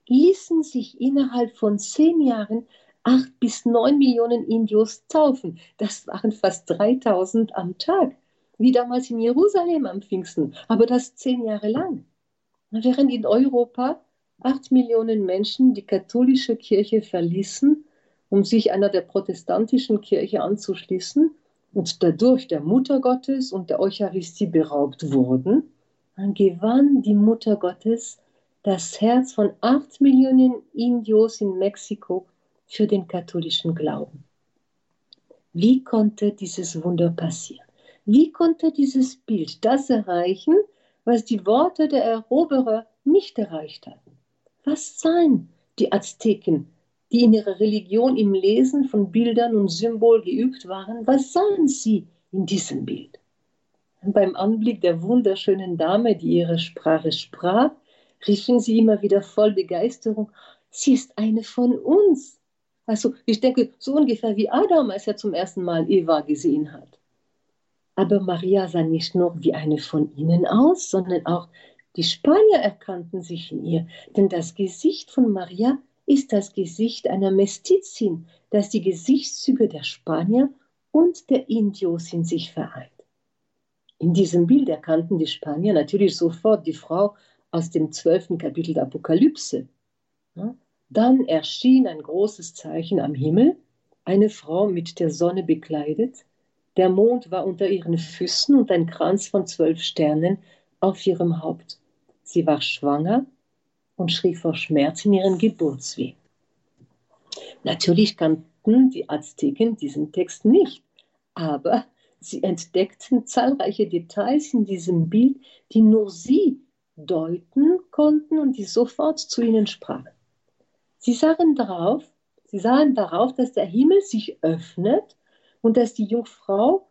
ließen sich innerhalb von zehn Jahren acht bis neun Millionen Indios taufen. Das waren fast 3000 am Tag, wie damals in Jerusalem am Pfingsten, aber das zehn Jahre lang. Während in Europa acht Millionen Menschen die katholische Kirche verließen, um sich einer der protestantischen Kirche anzuschließen und dadurch der Mutter Gottes und der Eucharistie beraubt wurden, gewann die Mutter Gottes das Herz von acht Millionen Indios in Mexiko für den katholischen Glauben. Wie konnte dieses Wunder passieren? Wie konnte dieses Bild das erreichen, was die Worte der Eroberer nicht erreicht hatten? Was sahen die Azteken die in ihrer Religion im Lesen von Bildern und Symbolen geübt waren, was sahen sie in diesem Bild? Beim Anblick der wunderschönen Dame, die ihre Sprache sprach, riefen sie immer wieder voll Begeisterung, sie ist eine von uns. Also ich denke, so ungefähr wie Adam, als er zum ersten Mal Eva gesehen hat. Aber Maria sah nicht nur wie eine von ihnen aus, sondern auch die Spanier erkannten sich in ihr, denn das Gesicht von Maria ist das Gesicht einer Mestizin, das die Gesichtszüge der Spanier und der Indios in sich vereint. In diesem Bild erkannten die Spanier natürlich sofort die Frau aus dem zwölften Kapitel der Apokalypse. Dann erschien ein großes Zeichen am Himmel, eine Frau mit der Sonne bekleidet, der Mond war unter ihren Füßen und ein Kranz von zwölf Sternen auf ihrem Haupt. Sie war schwanger und schrie vor Schmerz in ihren Geburtsweh. Natürlich kannten die Azteken diesen Text nicht, aber sie entdeckten zahlreiche Details in diesem Bild, die nur sie deuten konnten und die sofort zu ihnen sprachen. Sie sahen darauf, sie sahen darauf, dass der Himmel sich öffnet und dass die Jungfrau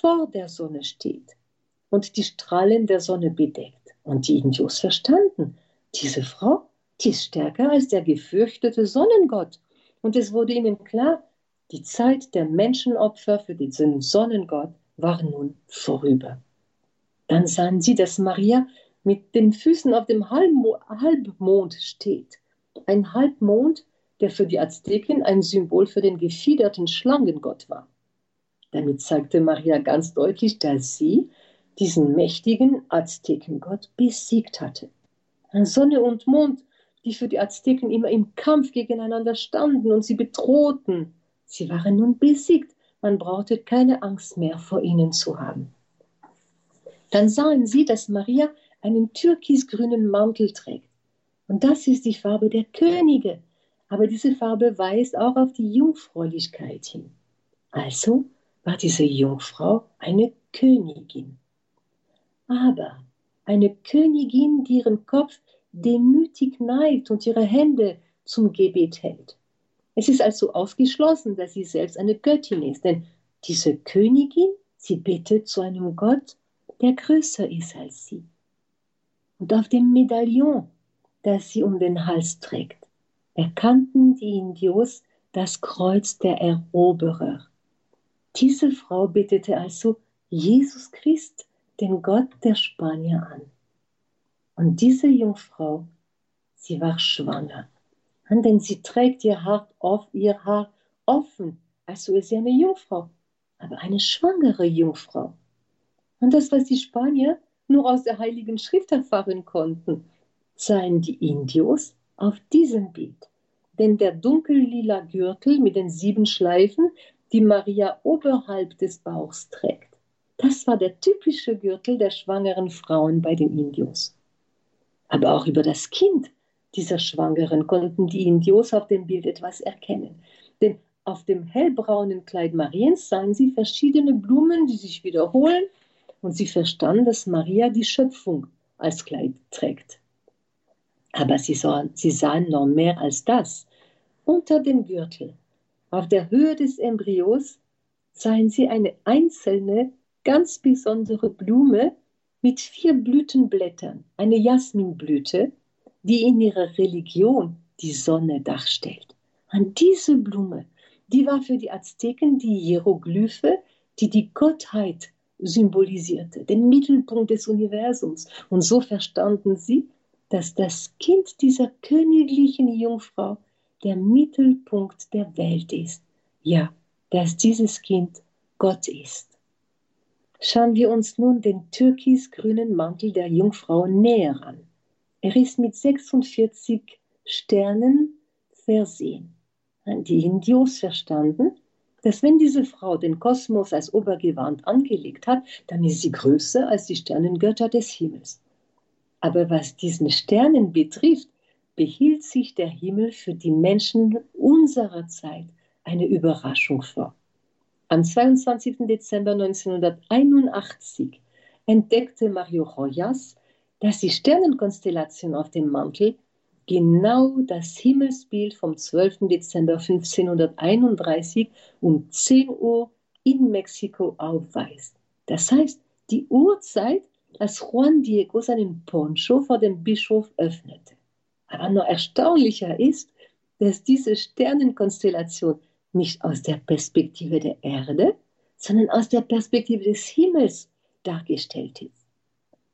vor der Sonne steht und die Strahlen der Sonne bedeckt. Und die Indios verstanden, diese Frau, die ist stärker als der gefürchtete Sonnengott. Und es wurde ihnen klar, die Zeit der Menschenopfer für diesen Sonnengott war nun vorüber. Dann sahen sie, dass Maria mit den Füßen auf dem Halbmond steht. Ein Halbmond, der für die Azteken ein Symbol für den gefiederten Schlangengott war. Damit zeigte Maria ganz deutlich, dass sie diesen mächtigen Aztekengott besiegt hatte. Sonne und Mond, die für die Azteken immer im Kampf gegeneinander standen und sie bedrohten, sie waren nun besiegt. Man brauchte keine Angst mehr vor ihnen zu haben. Dann sahen sie, dass Maria einen türkisgrünen Mantel trägt. Und das ist die Farbe der Könige. Aber diese Farbe weist auch auf die Jungfräulichkeit hin. Also war diese Jungfrau eine Königin. Aber eine Königin, die ihren Kopf demütig neigt und ihre Hände zum Gebet hält. Es ist also ausgeschlossen, dass sie selbst eine Göttin ist, denn diese Königin, sie bittet zu einem Gott, der größer ist als sie und auf dem Medaillon, das sie um den Hals trägt, erkannten die Indios das Kreuz der Eroberer. Diese Frau betete also Jesus Christ, den Gott der Spanier, an. Und diese Jungfrau, sie war schwanger, denn sie trägt ihr Haar, auf, ihr Haar offen, also ist sie eine Jungfrau, aber eine schwangere Jungfrau. Und das, was die Spanier nur aus der Heiligen Schrift erfahren konnten, seien die Indios auf diesem Bild. Denn der dunkellila Gürtel mit den sieben Schleifen, die Maria oberhalb des Bauchs trägt, das war der typische Gürtel der schwangeren Frauen bei den Indios. Aber auch über das Kind dieser Schwangeren konnten die Indios auf dem Bild etwas erkennen. Denn auf dem hellbraunen Kleid Mariens sahen sie verschiedene Blumen, die sich wiederholen und sie verstand, dass Maria die Schöpfung als Kleid trägt. Aber sie sahen, sie sahen noch mehr als das. Unter dem Gürtel, auf der Höhe des Embryos, sahen sie eine einzelne, ganz besondere Blume mit vier Blütenblättern, eine Jasminblüte, die in ihrer Religion die Sonne darstellt. Und diese Blume, die war für die Azteken die Hieroglyphe, die die Gottheit symbolisierte, den Mittelpunkt des Universums. Und so verstanden sie, dass das Kind dieser königlichen Jungfrau der Mittelpunkt der Welt ist. Ja, dass dieses Kind Gott ist. Schauen wir uns nun den türkisgrünen Mantel der Jungfrau näher an. Er ist mit 46 Sternen versehen. Die Indios verstanden, dass wenn diese Frau den Kosmos als Obergewand angelegt hat, dann ist sie größer als die Sternengötter des Himmels. Aber was diesen Sternen betrifft, behielt sich der Himmel für die Menschen unserer Zeit eine Überraschung vor. Am 22. Dezember 1981 entdeckte Mario Rojas, dass die Sternenkonstellation auf dem Mantel genau das Himmelsbild vom 12. Dezember 1531 um 10 Uhr in Mexiko aufweist. Das heißt, die Uhrzeit, als Juan Diego seinen Poncho vor dem Bischof öffnete. Aber noch erstaunlicher ist, dass diese Sternenkonstellation nicht aus der Perspektive der Erde, sondern aus der Perspektive des Himmels dargestellt ist.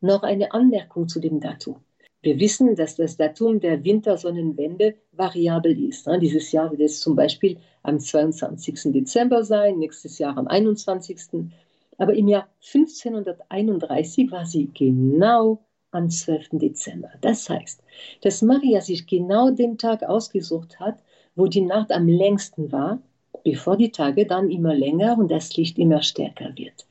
Noch eine Anmerkung zu dem Datum. Wir wissen, dass das Datum der Wintersonnenwende variabel ist. Dieses Jahr wird es zum Beispiel am 22. Dezember sein, nächstes Jahr am 21. Aber im Jahr 1531 war sie genau am 12. Dezember. Das heißt, dass Maria sich genau den Tag ausgesucht hat, wo die Nacht am längsten war, bevor die Tage dann immer länger und das Licht immer stärker wird.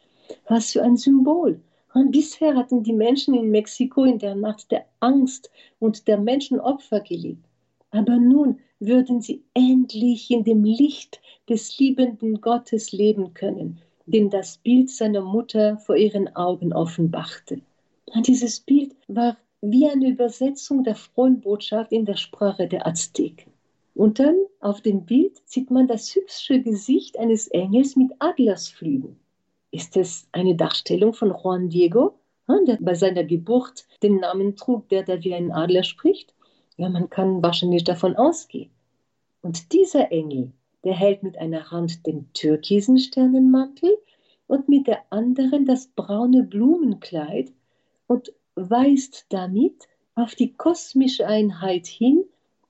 Was für ein Symbol bisher hatten die Menschen in Mexiko in der Nacht der Angst und der Menschenopfer gelebt. Aber nun würden sie endlich in dem Licht des liebenden Gottes leben können, dem das Bild seiner Mutter vor ihren Augen offenbarte. Und dieses Bild war wie eine Übersetzung der frohen Botschaft in der Sprache der Azteken. Und dann auf dem Bild sieht man das hübsche Gesicht eines Engels mit Adlersflügeln. Ist es eine Darstellung von Juan Diego, der bei seiner Geburt den Namen trug, der da wie ein Adler spricht? Ja, man kann wahrscheinlich davon ausgehen. Und dieser Engel, der hält mit einer Hand den türkisen Sternenmantel und mit der anderen das braune Blumenkleid und weist damit auf die kosmische Einheit hin,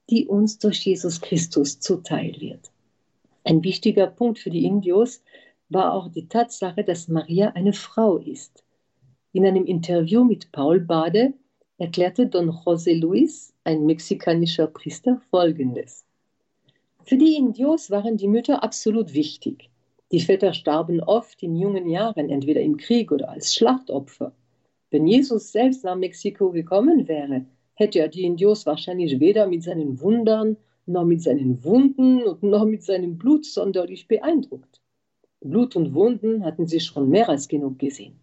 die uns durch Jesus Christus zuteil wird. Ein wichtiger Punkt für die Indios war auch die Tatsache, dass Maria eine Frau ist. In einem Interview mit Paul Bade erklärte Don José Luis, ein mexikanischer Priester, Folgendes. Für die Indios waren die Mütter absolut wichtig. Die Väter starben oft in jungen Jahren, entweder im Krieg oder als Schlachtopfer. Wenn Jesus selbst nach Mexiko gekommen wäre, hätte er die Indios wahrscheinlich weder mit seinen Wundern, noch mit seinen Wunden und noch mit seinem Blut sonderlich beeindruckt. Blut und Wunden hatten sie schon mehr als genug gesehen.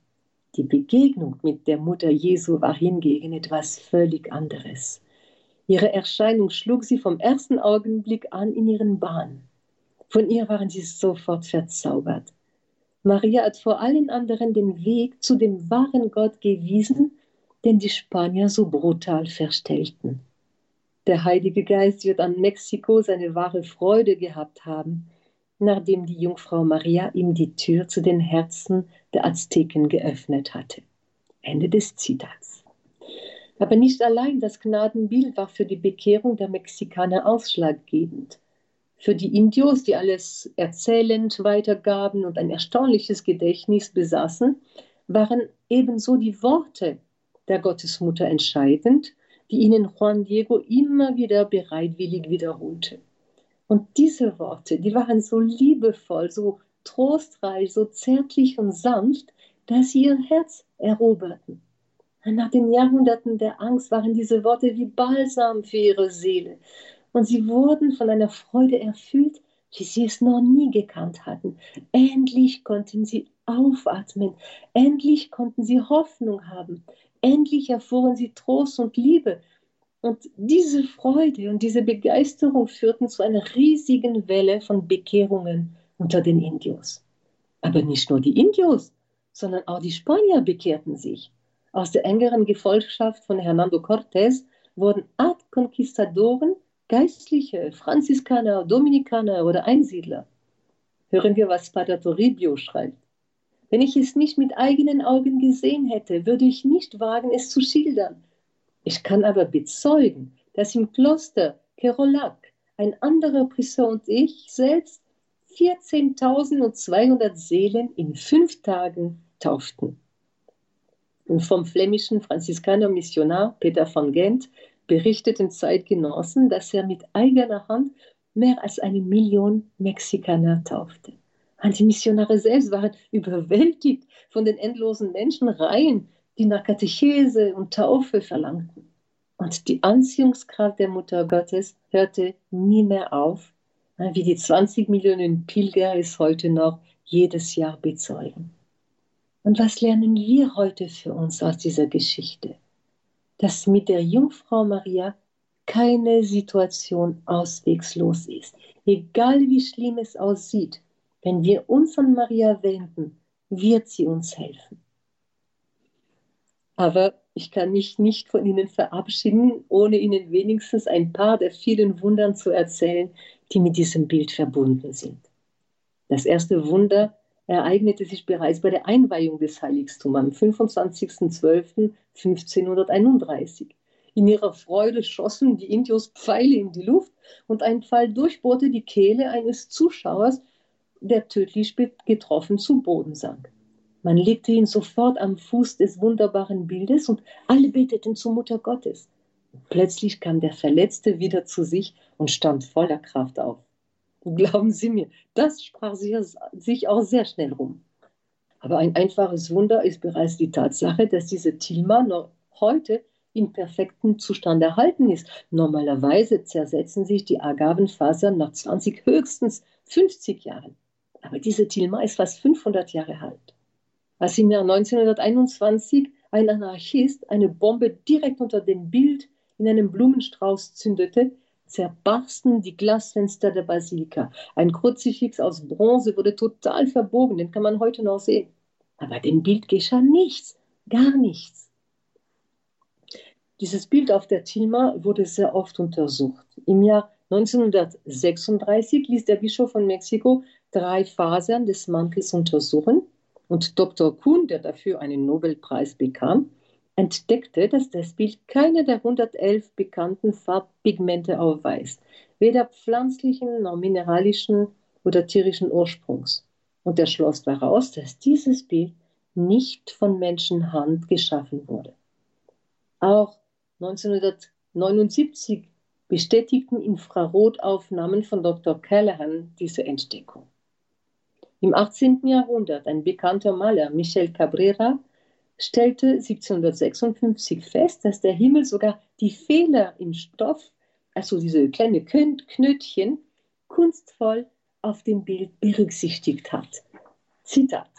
Die Begegnung mit der Mutter Jesu war hingegen etwas völlig anderes. Ihre Erscheinung schlug sie vom ersten Augenblick an in ihren Bahn. Von ihr waren sie sofort verzaubert. Maria hat vor allen anderen den Weg zu dem wahren Gott gewiesen, den die Spanier so brutal verstellten. Der Heilige Geist wird an Mexiko seine wahre Freude gehabt haben nachdem die Jungfrau Maria ihm die Tür zu den Herzen der Azteken geöffnet hatte. Ende des Zitats. Aber nicht allein das Gnadenbild war für die Bekehrung der Mexikaner ausschlaggebend. Für die Indios, die alles erzählend weitergaben und ein erstaunliches Gedächtnis besaßen, waren ebenso die Worte der Gottesmutter entscheidend, die ihnen Juan Diego immer wieder bereitwillig wiederholte. Und diese Worte, die waren so liebevoll, so trostreich, so zärtlich und sanft, dass sie ihr Herz eroberten. Und nach den Jahrhunderten der Angst waren diese Worte wie Balsam für ihre Seele. Und sie wurden von einer Freude erfüllt, wie sie es noch nie gekannt hatten. Endlich konnten sie aufatmen, endlich konnten sie Hoffnung haben, endlich erfuhren sie Trost und Liebe und diese Freude und diese Begeisterung führten zu einer riesigen Welle von Bekehrungen unter den Indios. Aber nicht nur die Indios, sondern auch die Spanier bekehrten sich. Aus der engeren Gefolgschaft von Hernando Cortés wurden Art Conquistadoren, Geistliche, Franziskaner, Dominikaner oder Einsiedler. Hören wir, was Pater Toribio schreibt. Wenn ich es nicht mit eigenen Augen gesehen hätte, würde ich nicht wagen, es zu schildern. Ich kann aber bezeugen, dass im Kloster Kerolac ein anderer Priester und ich selbst 14.200 Seelen in fünf Tagen tauften. Und vom flämischen Franziskaner Missionar Peter von Gent berichteten Zeitgenossen, dass er mit eigener Hand mehr als eine Million Mexikaner taufte. Und die Missionare selbst waren überwältigt von den endlosen Menschenreihen, die nach Katechese und Taufe verlangten. Und die Anziehungskraft der Mutter Gottes hörte nie mehr auf, wie die 20 Millionen Pilger es heute noch jedes Jahr bezeugen. Und was lernen wir heute für uns aus dieser Geschichte? Dass mit der Jungfrau Maria keine Situation auswegslos ist. Egal wie schlimm es aussieht, wenn wir uns an Maria wenden, wird sie uns helfen. Aber ich kann mich nicht von Ihnen verabschieden, ohne Ihnen wenigstens ein paar der vielen Wundern zu erzählen, die mit diesem Bild verbunden sind. Das erste Wunder ereignete sich bereits bei der Einweihung des Heiligtums am 25.12.1531. In ihrer Freude schossen die Indios Pfeile in die Luft und ein Pfeil durchbohrte die Kehle eines Zuschauers, der tödlich getroffen zu Boden sank. Man legte ihn sofort am Fuß des wunderbaren Bildes und alle beteten zur Mutter Gottes. Plötzlich kam der Verletzte wieder zu sich und stand voller Kraft auf. Glauben Sie mir, das sprach sich auch sehr schnell rum. Aber ein einfaches Wunder ist bereits die Tatsache, dass diese Tilma noch heute in perfektem Zustand erhalten ist. Normalerweise zersetzen sich die Agavenfasern nach 20, höchstens 50 Jahren. Aber diese Tilma ist fast 500 Jahre alt. Als im Jahr 1921 ein Anarchist eine Bombe direkt unter dem Bild in einem Blumenstrauß zündete, zerbarsten die Glasfenster der Basilika. Ein Kruzifix aus Bronze wurde total verbogen, den kann man heute noch sehen. Aber dem Bild geschah nichts, gar nichts. Dieses Bild auf der Tilma wurde sehr oft untersucht. Im Jahr 1936 ließ der Bischof von Mexiko drei Fasern des Mantels untersuchen und Dr. Kuhn, der dafür einen Nobelpreis bekam, entdeckte, dass das Bild keine der 111 bekannten Farbpigmente aufweist, weder pflanzlichen noch mineralischen oder tierischen Ursprungs. Und er schloss daraus, dass dieses Bild nicht von Menschenhand geschaffen wurde. Auch 1979 bestätigten Infrarotaufnahmen von Dr. Callahan diese Entdeckung. Im 18. Jahrhundert ein bekannter Maler, Michel Cabrera, stellte 1756 fest, dass der Himmel sogar die Fehler im Stoff, also diese kleinen Knötchen, kunstvoll auf dem Bild berücksichtigt hat. Zitat.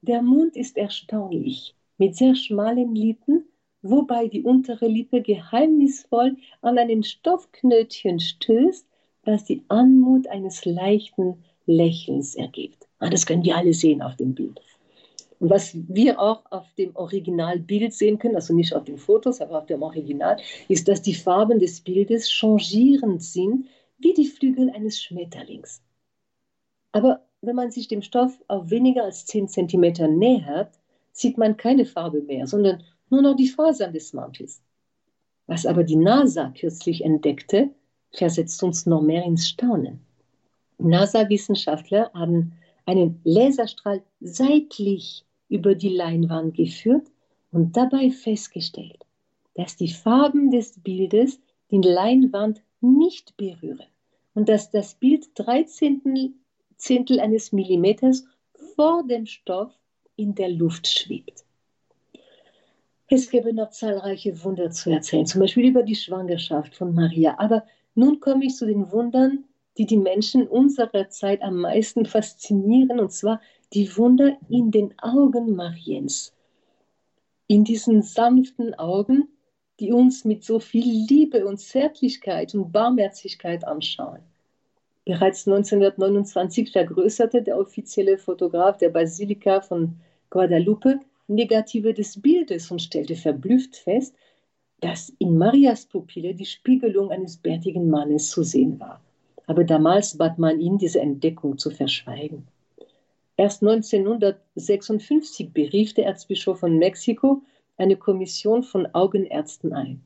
Der Mund ist erstaunlich, mit sehr schmalen Lippen, wobei die untere Lippe geheimnisvoll an einen Stoffknötchen stößt, das die Anmut eines leichten Lächelns ergibt. Ah, das können wir alle sehen auf dem Bild. Und was wir auch auf dem Originalbild sehen können, also nicht auf den Fotos, aber auf dem Original, ist, dass die Farben des Bildes changierend sind, wie die Flügel eines Schmetterlings. Aber wenn man sich dem Stoff auf weniger als 10 cm nähert, sieht man keine Farbe mehr, sondern nur noch die Fasern des Mantels. Was aber die NASA kürzlich entdeckte, versetzt uns noch mehr ins Staunen. NASA-Wissenschaftler haben einen Laserstrahl seitlich über die Leinwand geführt und dabei festgestellt, dass die Farben des Bildes die Leinwand nicht berühren und dass das Bild drei Zehntel eines Millimeters vor dem Stoff in der Luft schwebt. Es gäbe noch zahlreiche Wunder zu erzählen, zum Beispiel über die Schwangerschaft von Maria. Aber nun komme ich zu den Wundern, die die Menschen unserer Zeit am meisten faszinieren, und zwar die Wunder in den Augen Mariens. In diesen sanften Augen, die uns mit so viel Liebe und Zärtlichkeit und Barmherzigkeit anschauen. Bereits 1929 vergrößerte der offizielle Fotograf der Basilika von Guadalupe Negative des Bildes und stellte verblüfft fest, dass in Marias Pupille die Spiegelung eines bärtigen Mannes zu sehen war. Aber damals bat man ihn, diese Entdeckung zu verschweigen. Erst 1956 berief der Erzbischof von Mexiko eine Kommission von Augenärzten ein.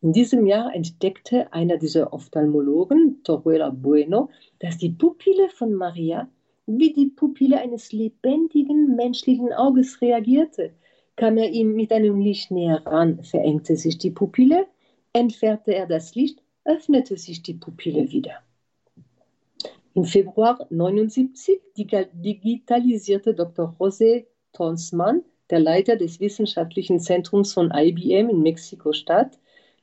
In diesem Jahr entdeckte einer dieser Ophthalmologen, Torruella Bueno, dass die Pupille von Maria wie die Pupille eines lebendigen menschlichen Auges reagierte. Kam er ihm mit einem Licht näher ran, verengte sich die Pupille, entfernte er das Licht, öffnete sich die Pupille wieder. Im Februar 1979 digitalisierte Dr. José Tonsmann, der Leiter des wissenschaftlichen Zentrums von IBM in Mexiko-Stadt,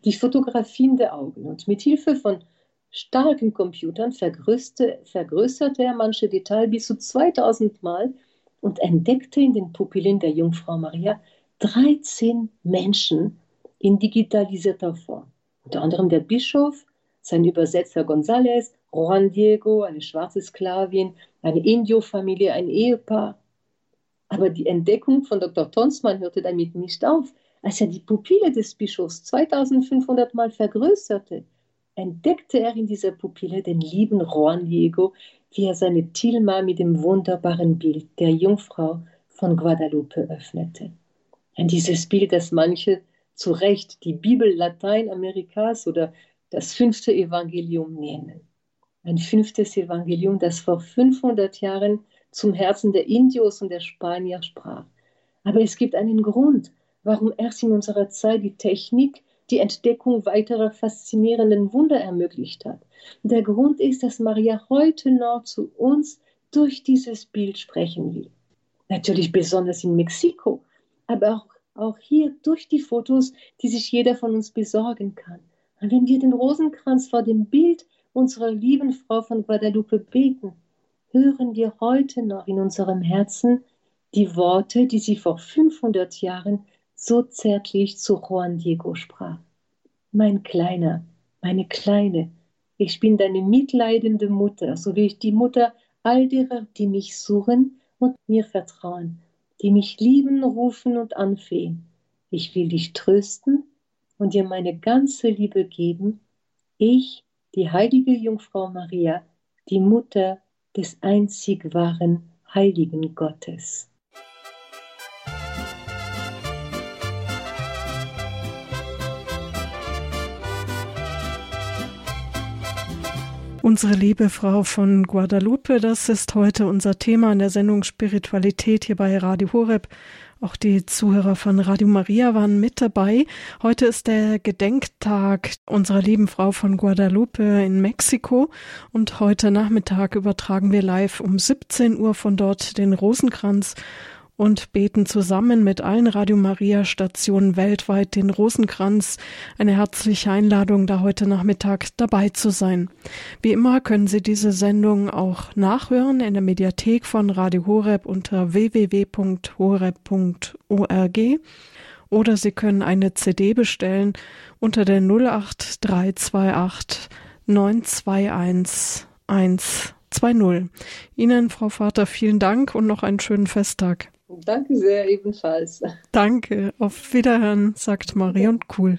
die Fotografien der Augen und mit Hilfe von starken Computern vergrößerte, er manche Details bis zu 2000 Mal und entdeckte in den Pupillen der Jungfrau Maria 13 Menschen in digitalisierter Form. Unter anderem der Bischof, sein Übersetzer González, Juan Diego, eine schwarze Sklavin, eine Indio-Familie, ein Ehepaar. Aber die Entdeckung von Dr. Tonsmann hörte damit nicht auf. Als er die Pupille des Bischofs 2500 Mal vergrößerte, entdeckte er in dieser Pupille den lieben Juan Diego, wie er seine Tilma mit dem wunderbaren Bild der Jungfrau von Guadalupe öffnete. An dieses Bild, das manche zu Recht die Bibel Lateinamerikas oder das fünfte Evangelium nennen. Ein fünftes Evangelium, das vor 500 Jahren zum Herzen der Indios und der Spanier sprach. Aber es gibt einen Grund, warum erst in unserer Zeit die Technik die Entdeckung weiterer faszinierenden Wunder ermöglicht hat. Der Grund ist, dass Maria heute noch zu uns durch dieses Bild sprechen will. Natürlich besonders in Mexiko, aber auch, auch hier durch die Fotos, die sich jeder von uns besorgen kann. Und wenn wir den Rosenkranz vor dem Bild unserer lieben Frau von Guadalupe beten, hören wir heute noch in unserem Herzen die Worte, die sie vor 500 Jahren so zärtlich zu Juan Diego sprach. Mein Kleiner, meine Kleine, ich bin deine mitleidende Mutter, so wie ich die Mutter all derer, die mich suchen und mir vertrauen, die mich lieben, rufen und anflehen. Ich will dich trösten und dir meine ganze Liebe geben, ich, die heilige Jungfrau Maria, die Mutter des einzig wahren heiligen Gottes. Unsere liebe Frau von Guadalupe, das ist heute unser Thema in der Sendung Spiritualität hier bei Radio Horeb. Auch die Zuhörer von Radio Maria waren mit dabei. Heute ist der Gedenktag unserer lieben Frau von Guadalupe in Mexiko und heute Nachmittag übertragen wir live um 17 Uhr von dort den Rosenkranz und beten zusammen mit allen Radio Maria Stationen weltweit den Rosenkranz. Eine herzliche Einladung, da heute Nachmittag dabei zu sein. Wie immer können Sie diese Sendung auch nachhören in der Mediathek von Radio Horeb unter www.horeb.org oder Sie können eine CD bestellen unter der 08328 921 120. Ihnen, Frau Vater, vielen Dank und noch einen schönen Festtag. Danke sehr, ebenfalls. Danke. Auf Wiederhören, sagt Marie und Cool.